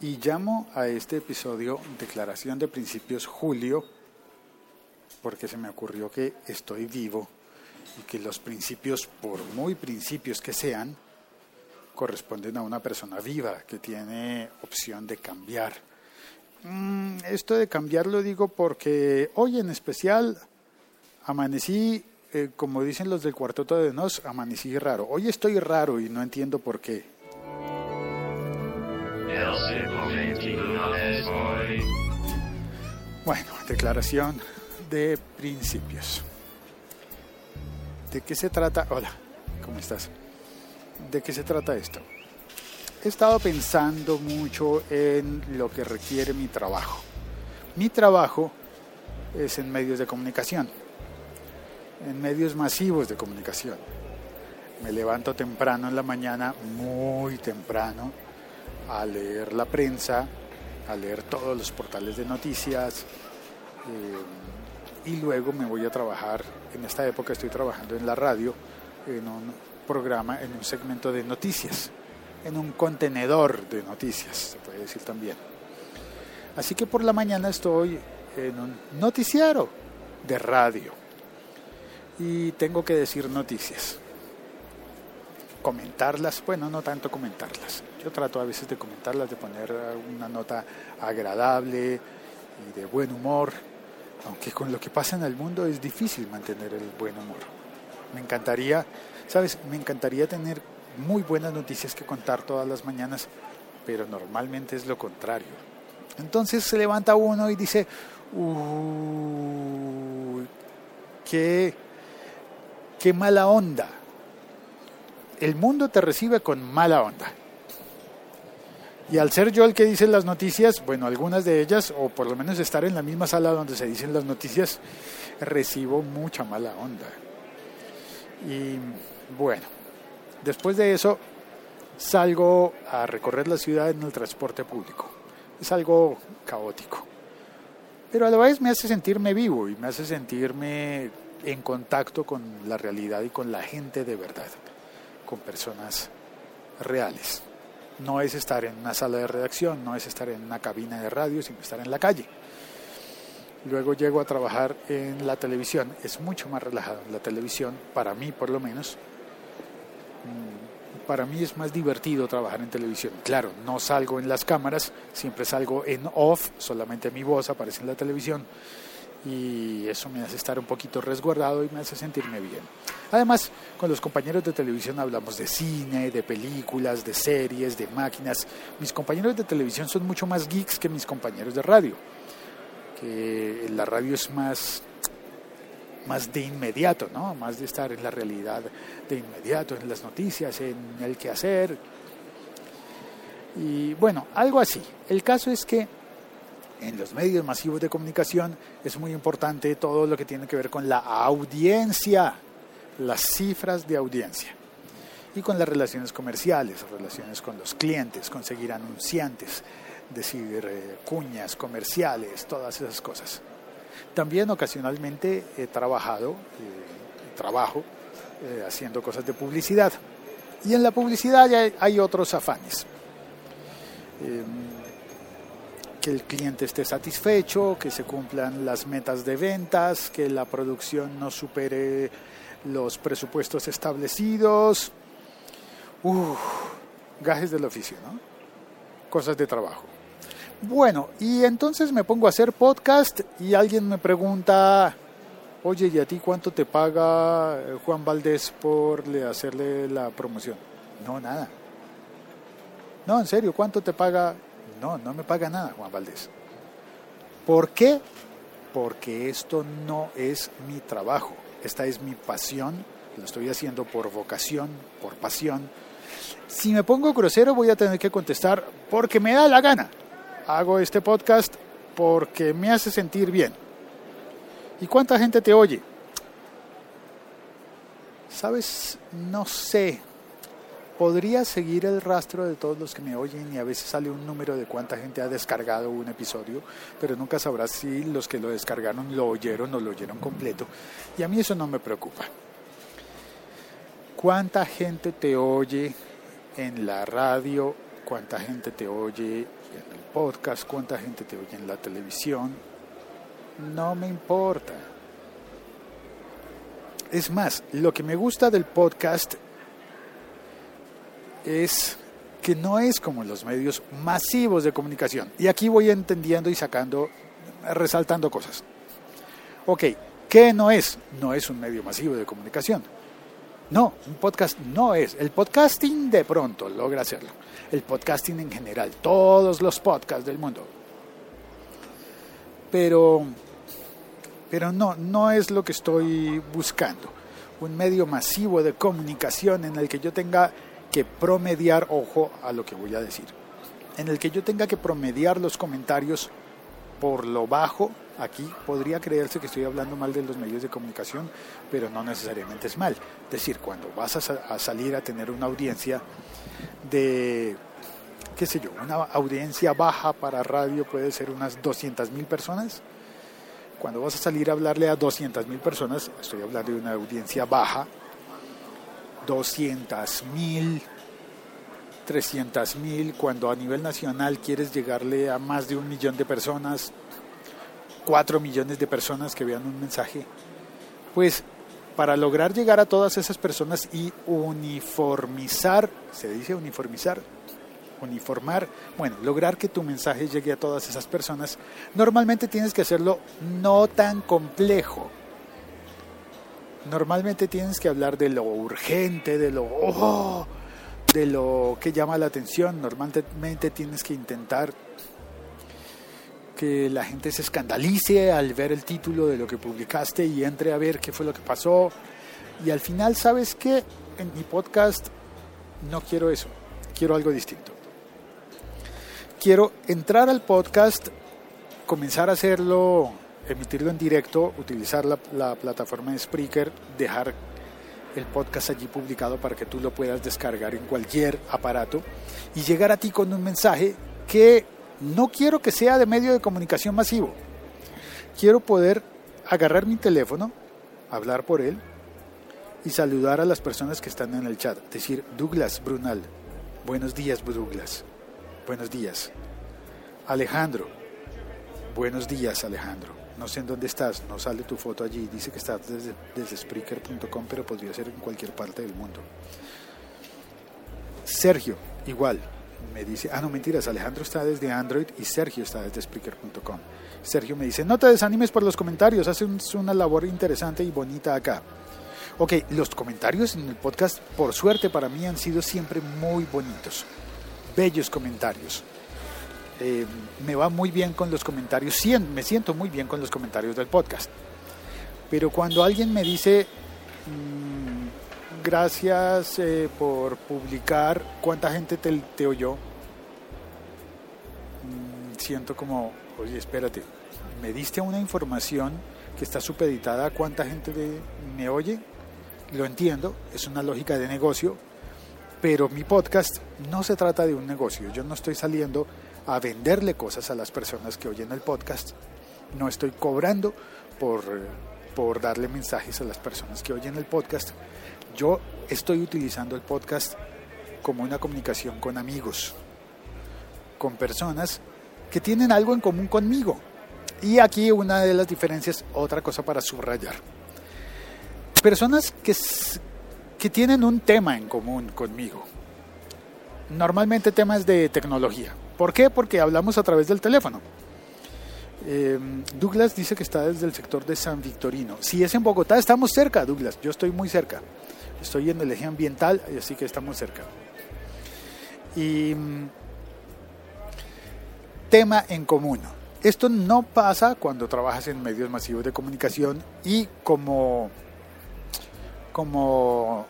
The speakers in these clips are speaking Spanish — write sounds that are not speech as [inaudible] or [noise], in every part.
Y llamo a este episodio Declaración de Principios Julio, porque se me ocurrió que estoy vivo y que los principios, por muy principios que sean, corresponden a una persona viva que tiene opción de cambiar. Mm, esto de cambiar lo digo porque hoy en especial amanecí, eh, como dicen los del cuarteto de Nos, amanecí raro. Hoy estoy raro y no entiendo por qué. Bueno, declaración de principios. ¿De qué se trata? Hola, ¿cómo estás? ¿De qué se trata esto? He estado pensando mucho en lo que requiere mi trabajo. Mi trabajo es en medios de comunicación, en medios masivos de comunicación. Me levanto temprano en la mañana, muy temprano, a leer la prensa, a leer todos los portales de noticias eh, y luego me voy a trabajar, en esta época estoy trabajando en la radio, en un programa, en un segmento de noticias, en un contenedor de noticias, se puede decir también. Así que por la mañana estoy en un noticiero de radio y tengo que decir noticias comentarlas, bueno, no tanto comentarlas. Yo trato a veces de comentarlas, de poner una nota agradable y de buen humor, aunque con lo que pasa en el mundo es difícil mantener el buen humor. Me encantaría, sabes, me encantaría tener muy buenas noticias que contar todas las mañanas, pero normalmente es lo contrario. Entonces se levanta uno y dice, uy, qué, qué mala onda el mundo te recibe con mala onda. Y al ser yo el que dice las noticias, bueno, algunas de ellas, o por lo menos estar en la misma sala donde se dicen las noticias, recibo mucha mala onda. Y bueno, después de eso salgo a recorrer la ciudad en el transporte público. Es algo caótico. Pero a la vez me hace sentirme vivo y me hace sentirme en contacto con la realidad y con la gente de verdad con personas reales. No es estar en una sala de redacción, no es estar en una cabina de radio, sino estar en la calle. Luego llego a trabajar en la televisión. Es mucho más relajado la televisión, para mí por lo menos. Mm, para mí es más divertido trabajar en televisión. Claro, no salgo en las cámaras, siempre salgo en off, solamente mi voz aparece en la televisión y eso me hace estar un poquito resguardado y me hace sentirme bien. Además, con los compañeros de televisión hablamos de cine, de películas, de series, de máquinas. Mis compañeros de televisión son mucho más geeks que mis compañeros de radio, que la radio es más más de inmediato, ¿no? Más de estar en la realidad de inmediato, en las noticias, en el quehacer. Y bueno, algo así. El caso es que en los medios masivos de comunicación es muy importante todo lo que tiene que ver con la audiencia, las cifras de audiencia y con las relaciones comerciales, relaciones con los clientes, conseguir anunciantes, decir eh, cuñas comerciales, todas esas cosas. También ocasionalmente he trabajado, eh, trabajo eh, haciendo cosas de publicidad. Y en la publicidad hay, hay otros afanes. Que el cliente esté satisfecho, que se cumplan las metas de ventas, que la producción no supere los presupuestos establecidos. Uf, gajes del oficio, ¿no? Cosas de trabajo. Bueno, y entonces me pongo a hacer podcast y alguien me pregunta, oye, ¿y a ti cuánto te paga eh, Juan Valdés por hacerle la promoción? No, nada. No, en serio, ¿cuánto te paga no, no me paga nada Juan Valdés. ¿Por qué? Porque esto no es mi trabajo, esta es mi pasión, lo estoy haciendo por vocación, por pasión. Si me pongo grosero voy a tener que contestar porque me da la gana. Hago este podcast porque me hace sentir bien. ¿Y cuánta gente te oye? Sabes, no sé, podría seguir el rastro de todos los que me oyen y a veces sale un número de cuánta gente ha descargado un episodio, pero nunca sabrás si los que lo descargaron lo oyeron o lo oyeron completo. Y a mí eso no me preocupa. ¿Cuánta gente te oye en la radio cuánta gente te oye en el podcast, cuánta gente te oye en la televisión. No me importa. Es más, lo que me gusta del podcast es que no es como los medios masivos de comunicación. Y aquí voy entendiendo y sacando, resaltando cosas. Ok, ¿qué no es? No es un medio masivo de comunicación. No, un podcast no es. El podcasting de pronto logra hacerlo. El podcasting en general, todos los podcasts del mundo. Pero, pero no, no es lo que estoy buscando. Un medio masivo de comunicación en el que yo tenga que promediar, ojo a lo que voy a decir, en el que yo tenga que promediar los comentarios por lo bajo, aquí podría creerse que estoy hablando mal de los medios de comunicación, pero no necesariamente es mal. Es decir, cuando vas a, salir a tener una audiencia de, qué sé yo, una audiencia baja para radio puede ser unas 200 mil personas. Cuando vas a salir a hablarle a 200 mil personas, estoy hablando de una audiencia baja, 200 mil, 300 mil, cuando a nivel nacional quieres llegarle a más de un millón de personas, 4 millones de personas que vean un mensaje, pues para lograr llegar a todas esas personas y uniformizar, se dice uniformizar, uniformar, bueno, lograr que tu mensaje llegue a todas esas personas, normalmente tienes que hacerlo no tan complejo normalmente tienes que hablar de lo urgente, de lo oh, de lo que llama la atención. Normalmente tienes que intentar que la gente se escandalice al ver el título de lo que publicaste y entre a ver qué fue lo que pasó. Y al final, ¿sabes qué? En mi podcast no quiero eso, quiero algo distinto. Quiero entrar al podcast, comenzar a hacerlo emitirlo en directo, utilizar la, plataforma de Spreaker, dejar el podcast allí publicado para que tú lo puedas descargar en cualquier aparato y llegar a ti con un mensaje que no quiero que sea de medio de comunicación masivo. Quiero poder agarrar mi teléfono, hablar por él y saludar a las personas que están en el chat. Decir, Douglas Brunal, buenos días Douglas, buenos días. Alejandro, buenos días Alejandro no sé en dónde estás, no sale tu foto allí, dice que estás desde, desde Spreaker.com, pero podría ser en cualquier parte del mundo. Sergio, igual, me dice, ah, no mentiras, Alejandro está desde Android y Sergio está desde Spreaker.com. Sergio me dice, no te desanimes por los comentarios, haces una labor interesante y bonita acá. Ok, los comentarios en el podcast, por suerte para mí, han sido siempre muy bonitos, bellos comentarios. Eh, me va muy bien con los comentarios, me siento muy bien con los comentarios del podcast. Pero cuando alguien me dice, mm, gracias eh, por publicar, ¿cuánta gente te, oyó? Mm, siento como, oye, espérate, me diste una información que está supeditada a cuánta gente me oye. Lo entiendo, es una lógica de negocio, pero mi podcast no se trata de un negocio. Yo no estoy saliendo a venderle cosas a las personas que oyen el podcast. No estoy cobrando por, por darle mensajes a las personas que oyen el podcast. Yo estoy utilizando el podcast como una comunicación con amigos, con personas que tienen algo en común conmigo. Y aquí una de las diferencias, otra cosa para subrayar. Personas que, que tienen un tema en común conmigo. Normalmente temas de tecnología. ¿Por qué? Porque hablamos a través del teléfono. Em, Douglas dice que está desde el sector de San Victorino. Si es en Bogotá, estamos cerca, Douglas. Yo estoy muy cerca. Estoy en el eje ambiental, así que estamos cerca. Y mm, tema en común. Esto no pasa cuando trabajas en medios masivos de comunicación y como, como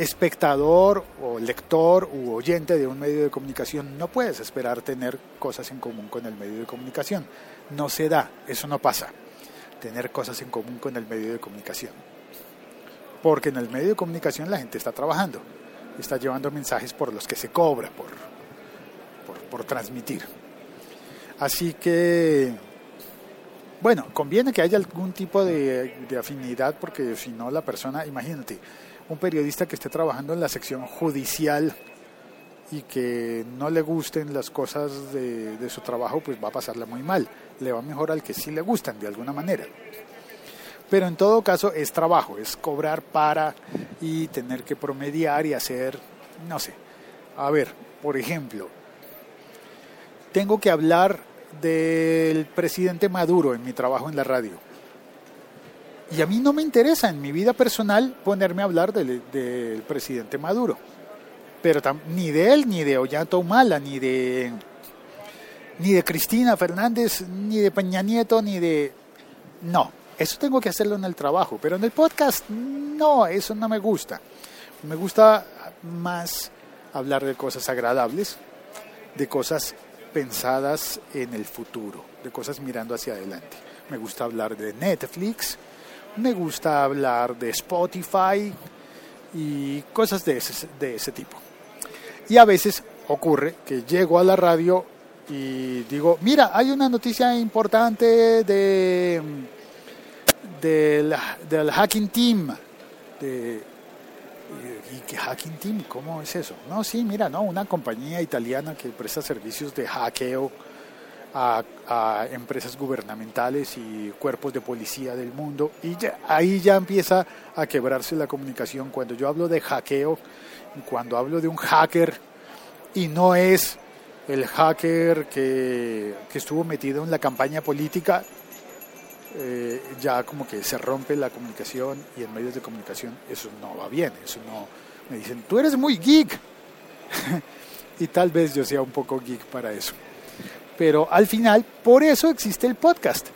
espectador o lector u oyente de un medio de comunicación no puedes esperar tener cosas en común con el medio de comunicación. No se da, eso no pasa, tener cosas en común con el medio de comunicación. Porque en el medio de comunicación la gente está trabajando, está llevando mensajes por los que se cobra por, por, transmitir. Así que, bueno, conviene que haya algún tipo de, de afinidad porque si no la persona, imagínate, un periodista que esté trabajando en la sección judicial y que no le gusten las cosas de, su trabajo, pues va a pasarla muy mal. Le va mejor al que sí le gustan de alguna manera. Pero en todo caso es trabajo, es cobrar para y tener que promediar y hacer, no sé. A ver, por ejemplo, tengo que hablar del presidente Maduro en mi trabajo en la radio. Y a mí no me interesa en mi vida personal ponerme a hablar del, del presidente Maduro. Pero ni de él, ni de Ollanta Humala, ni de, ni de Cristina Fernández, ni de Peña Nieto, ni de... No, eso tengo que hacerlo en el trabajo. Pero en el podcast, no, eso no me gusta. Me gusta más hablar de cosas agradables, de cosas pensadas en el futuro, de cosas mirando hacia adelante. Me gusta hablar de Netflix, me gusta hablar de Spotify y cosas de ese, de ese tipo. Y a veces ocurre que llego a la radio y digo, mira, hay una noticia importante de, del, hacking team. De, ¿Y qué hacking team? ¿Cómo es eso? No, sí, mira, no, una compañía italiana que presta servicios de hackeo a, empresas gubernamentales y cuerpos de policía del mundo y ahí ya empieza a quebrarse la comunicación. Cuando yo hablo de hackeo, cuando hablo de un hacker y no es el hacker que, que estuvo metido en la campaña política, eh, ya como que se rompe la comunicación y en medios de comunicación eso no va bien, eso no, me dicen, tú eres muy geek. [laughs] y tal vez yo sea un poco geek para eso. Pero al final, por eso existe el podcast.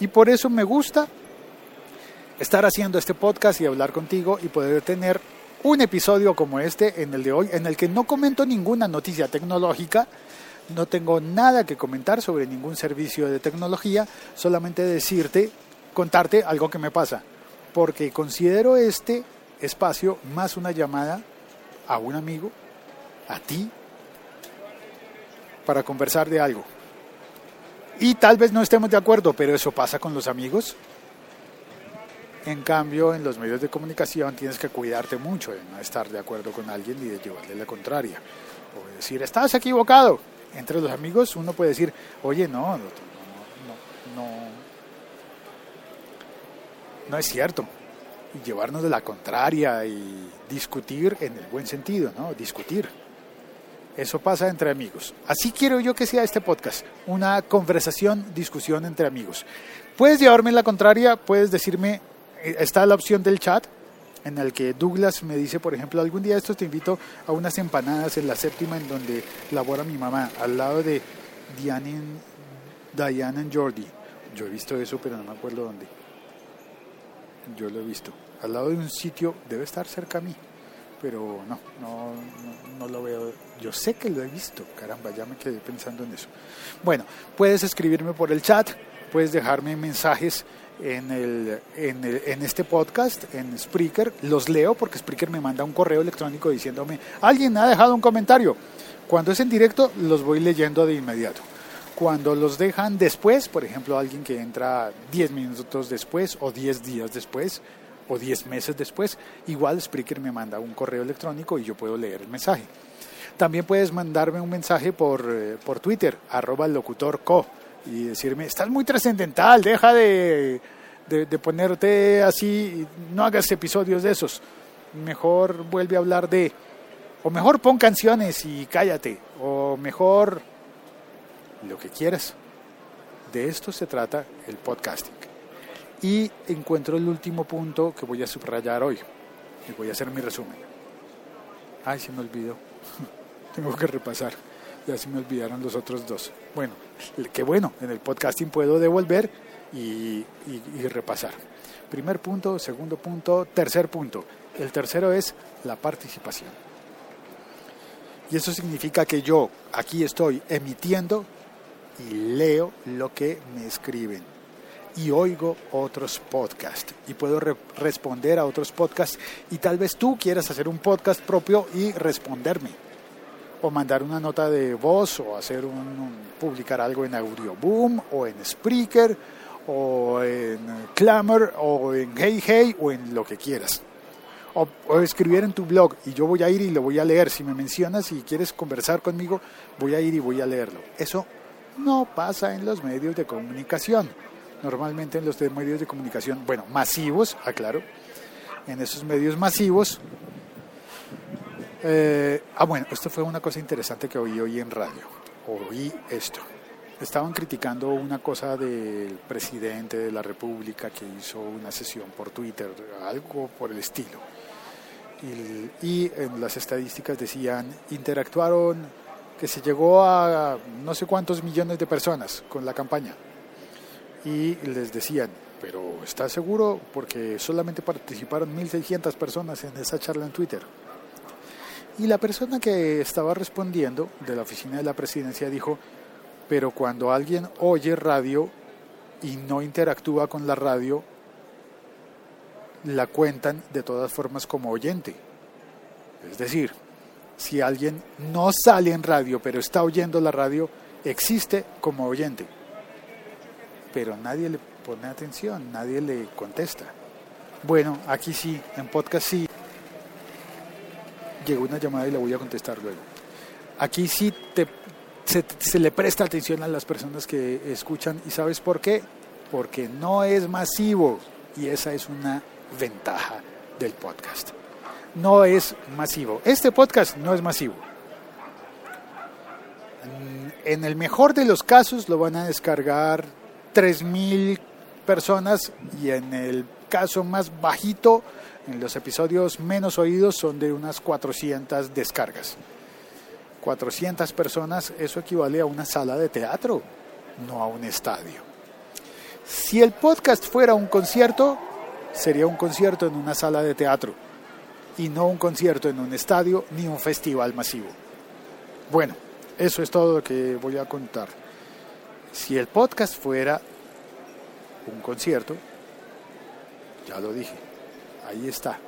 Y por eso me gusta estar haciendo este podcast y hablar contigo y poder tener un episodio como este en el de hoy, en el que no comento ninguna noticia tecnológica, no tengo nada que comentar sobre ningún servicio de tecnología, solamente decirte, contarte algo que me pasa, porque considero este espacio más una llamada a un amigo, a ti, para conversar de algo. Y tal vez no estemos de acuerdo, pero eso pasa con los amigos. En cambio, en los medios de comunicación tienes que cuidarte mucho de no estar de acuerdo con alguien y de llevarle la contraria. O decir, estás equivocado. Entre los amigos uno puede decir, oye, no, no, no, no, no es cierto. Y llevarnos de la contraria y discutir en el buen sentido, ¿no? Discutir. Eso pasa entre amigos. Así quiero yo que sea este podcast, una conversación, discusión entre amigos. Puedes llevarme la contraria, puedes decirme, eh, está la opción del chat, en el que Douglas me dice, por ejemplo, algún día estos te invito a unas empanadas en la séptima en donde labora mi mamá, al lado de Diane, Diane and Jordi. Yo he visto eso, pero no me acuerdo dónde. Yo lo he visto. Al lado de un sitio, debe estar cerca a mí pero no, no, no, lo veo. Yo sé que lo he visto, caramba, ya me quedé pensando en eso. Bueno, puedes escribirme por el chat, puedes dejarme mensajes en, el, en, el, en este podcast, en Spreaker, los leo porque Spreaker me manda un correo electrónico diciéndome, alguien ha dejado un comentario. Cuando es en directo, los voy leyendo de inmediato. Cuando los dejan después, por ejemplo, alguien que entra 10 minutos después o 10 días después, o 10 meses después, igual Spreaker me manda un correo electrónico y yo puedo leer el mensaje. También puedes mandarme un mensaje por, eh, por Twitter, arroba locutorco, y decirme, estás muy trascendental, deja de, de, ponerte así, no hagas episodios de esos. Mejor vuelve a hablar de, o mejor pon canciones y cállate, o mejor lo que quieras. De esto se trata el podcasting. Y encuentro el último punto que voy a subrayar hoy. Y voy a hacer mi resumen. Ay, se me olvidó. [laughs] Tengo que repasar. Ya se me olvidaron los otros dos. Bueno, qué bueno, en el podcasting puedo devolver y, y repasar. Primer punto, segundo punto, tercer punto. El tercero es la participación. Y eso significa que yo aquí estoy emitiendo y leo lo que me escriben y oigo otros podcasts y puedo responder a otros podcasts y tal vez tú quieras hacer un podcast propio y responderme o mandar una nota de voz o hacer un, publicar algo en Audioboom o en Spreaker o en Clamor o en Hey Hey o en lo que quieras o, escribir en tu blog y yo voy a ir y lo voy a leer. Si me mencionas y quieres conversar conmigo, voy a ir y voy a leerlo. Eso no pasa en los medios de comunicación. Normalmente en los medios de comunicación, bueno, masivos, aclaro, en esos medios masivos. Eh, ah, bueno, esto fue una cosa interesante que oí hoy en radio. Oí esto. Estaban criticando una cosa del presidente de la República que hizo una sesión por Twitter, algo por el estilo. Y, y en las estadísticas decían, interactuaron, que se llegó a no sé cuántos millones de personas con la campaña. Y les decían, pero ¿estás seguro? Porque solamente participaron 1.600 personas en esa charla en Twitter. Y la persona que estaba respondiendo de la oficina de la presidencia dijo, pero cuando alguien oye radio y no interactúa con la radio, la cuentan de todas formas como oyente. Es decir, si alguien no sale en radio pero está oyendo la radio, existe como oyente. Pero nadie le pone atención, nadie le contesta. Bueno, aquí sí, en podcast sí. Llegó una llamada y la voy a contestar luego. Aquí sí se, se le presta atención a las personas que escuchan y ¿sabes por qué? Porque no es masivo y esa es una ventaja del podcast. No es masivo. Este podcast no es masivo. En el mejor de los casos lo van a descargar 3.000 personas y en el caso más bajito, en los episodios menos oídos, son de unas 400 descargas. 400 personas, eso equivale a una sala de teatro, no a un estadio. Si el podcast fuera un concierto, sería un concierto en una sala de teatro y no un concierto en un estadio ni un festival masivo. Bueno, eso es todo lo que voy a contar. Si el podcast fuera un concierto, ya lo dije, ahí está.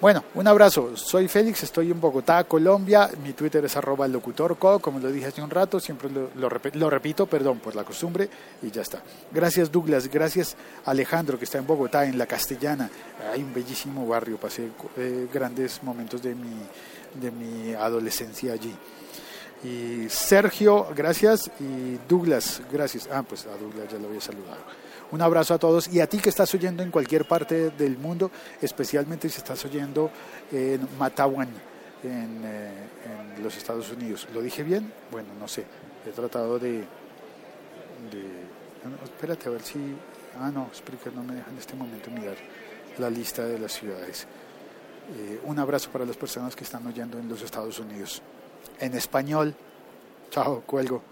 Bueno, un abrazo. Soy Félix, estoy en Bogotá, Colombia. Mi Twitter es arroba locutorco, como lo dije hace un rato, siempre lo, lo, repito, perdón, por la costumbre, y ya está. Gracias Douglas, gracias Alejandro, que está en Bogotá, en La Castellana. Hay un bellísimo barrio, pasé eh, grandes momentos de mi, de mi adolescencia allí. Y Sergio, gracias, y Douglas, gracias. Ah, pues a Douglas ya lo había saludado. Un abrazo a todos y a ti que estás oyendo en cualquier parte del mundo, especialmente si estás oyendo en Matawan, en, eh, los Estados Unidos. ¿Lo dije bien? Bueno, no sé. He tratado de... espérate a ver si... Ah, no, Spreaker no me deja en este momento mirar la lista de las ciudades. Eh, un abrazo para las personas que están oyendo en los Estados Unidos. En español. Chao, cuelgo.